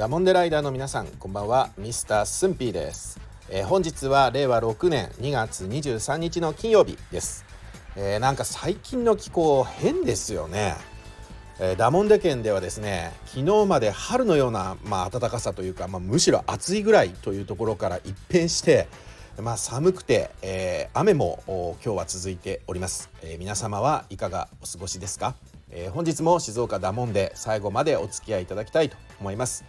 ダモンデライダーの皆さんこんばんは。ミスタースンピーです、えー、本日は令和6年2月23日の金曜日です、えー、なんか最近の気候変ですよね、えー、ダモンデ県ではですね昨日まで春のようなまあ暖かさというか、まあ、むしろ暑いぐらいというところから一変してまあ、寒くて、えー、雨も今日は続いております、えー、皆様はいかがお過ごしですか？えー、本日も静岡ダモンで最後までお付き合いいただきたいと思います、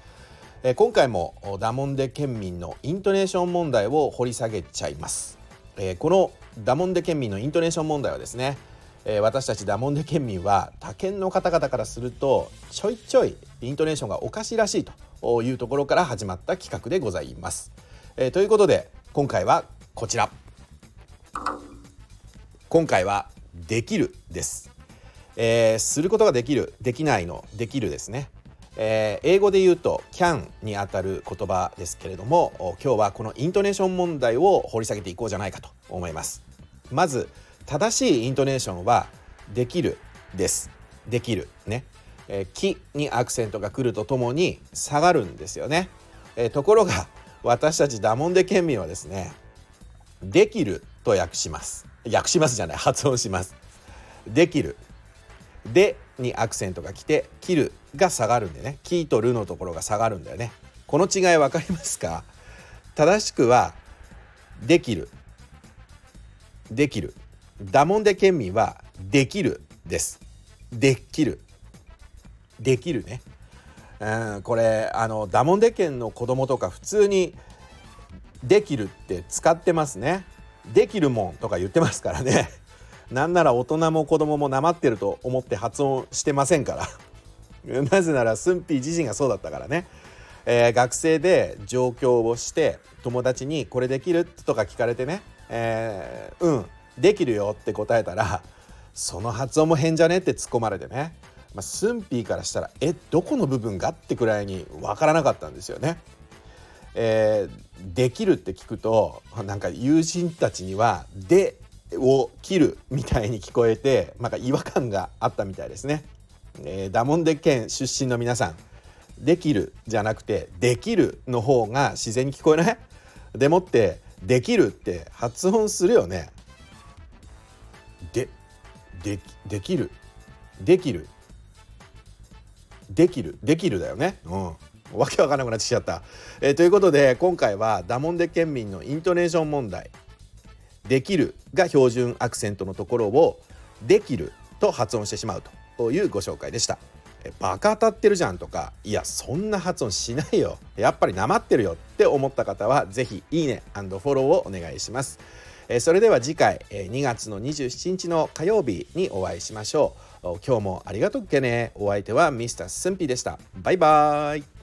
え、今回もダモンデ県民のイントネーション問題を掘り下げちゃいます、え、このダモンデ県民のイントネーション問題はですね、え私たちダモンデ県民は他県の方々からするとちょいちょいイントネーションがおかしいらしいというところから始まった企画でございます、えということで今回はこちら。今回はできるです。えー、することができるできないのできるですね、えー、英語で言うと can にあたる言葉ですけれども今日はこのイントネーション問題を掘り下げていこうじゃないかと思います。まず正しいイントネーションはできるです。できるね、えー、きにアクセントが来るとともに下がるんですよね、えー、ところが私たちダモンデ県民はですねできると訳します。訳しますじゃない発音します。できる。でにアクセントが来て切るが下がるんでね。キとるのところが下がるんだよね。この違い分かりますか？正しくはできる。できる。ダモンデ県民はできるです。できる。できるね。うんこれあのダモンデ県の子供とか普通にできるって使ってますね。できるもんとか言ってますからね。なんなら大人も子供もなまってると思って発音してませんから なぜならスンピー自身がそうだったからね、えー、学生で上京をして友達に「これできる?」とか聞かれてね「えー、うんできるよ」って答えたら「その発音も変じゃね?」って突っ込まれてね、まあ、スンピーからしたら「えどこの部分が?」ってくらいに分からなかったんですよね。えー、できるって聞くとなんか友人たちには「で」を切るみたいに聞こえてなんか違和感があったみたいですね。えー、ダモンデ県出身の皆さんできるじゃなくてできるの方が自然に聞こえない？でもってできるって発音するよね。ででできる。できる。できる。できるだよね。うん。わけわかんなくなってきちゃった、えー、ということで今回はダモンデ県民のイントネーション問題。できるが標準アクセントのところをできると発音してしまうというご紹介でした。バカ当たってるじゃんとかいやそんな発音しないよ。やっぱりなまってるよって思った方は是非いいねフォローをお願いします。それでは次回2月の27日の火曜日にお会いしましょう。今日もありがとうけね。お相手はミスタースンピーでした。バイバーイ。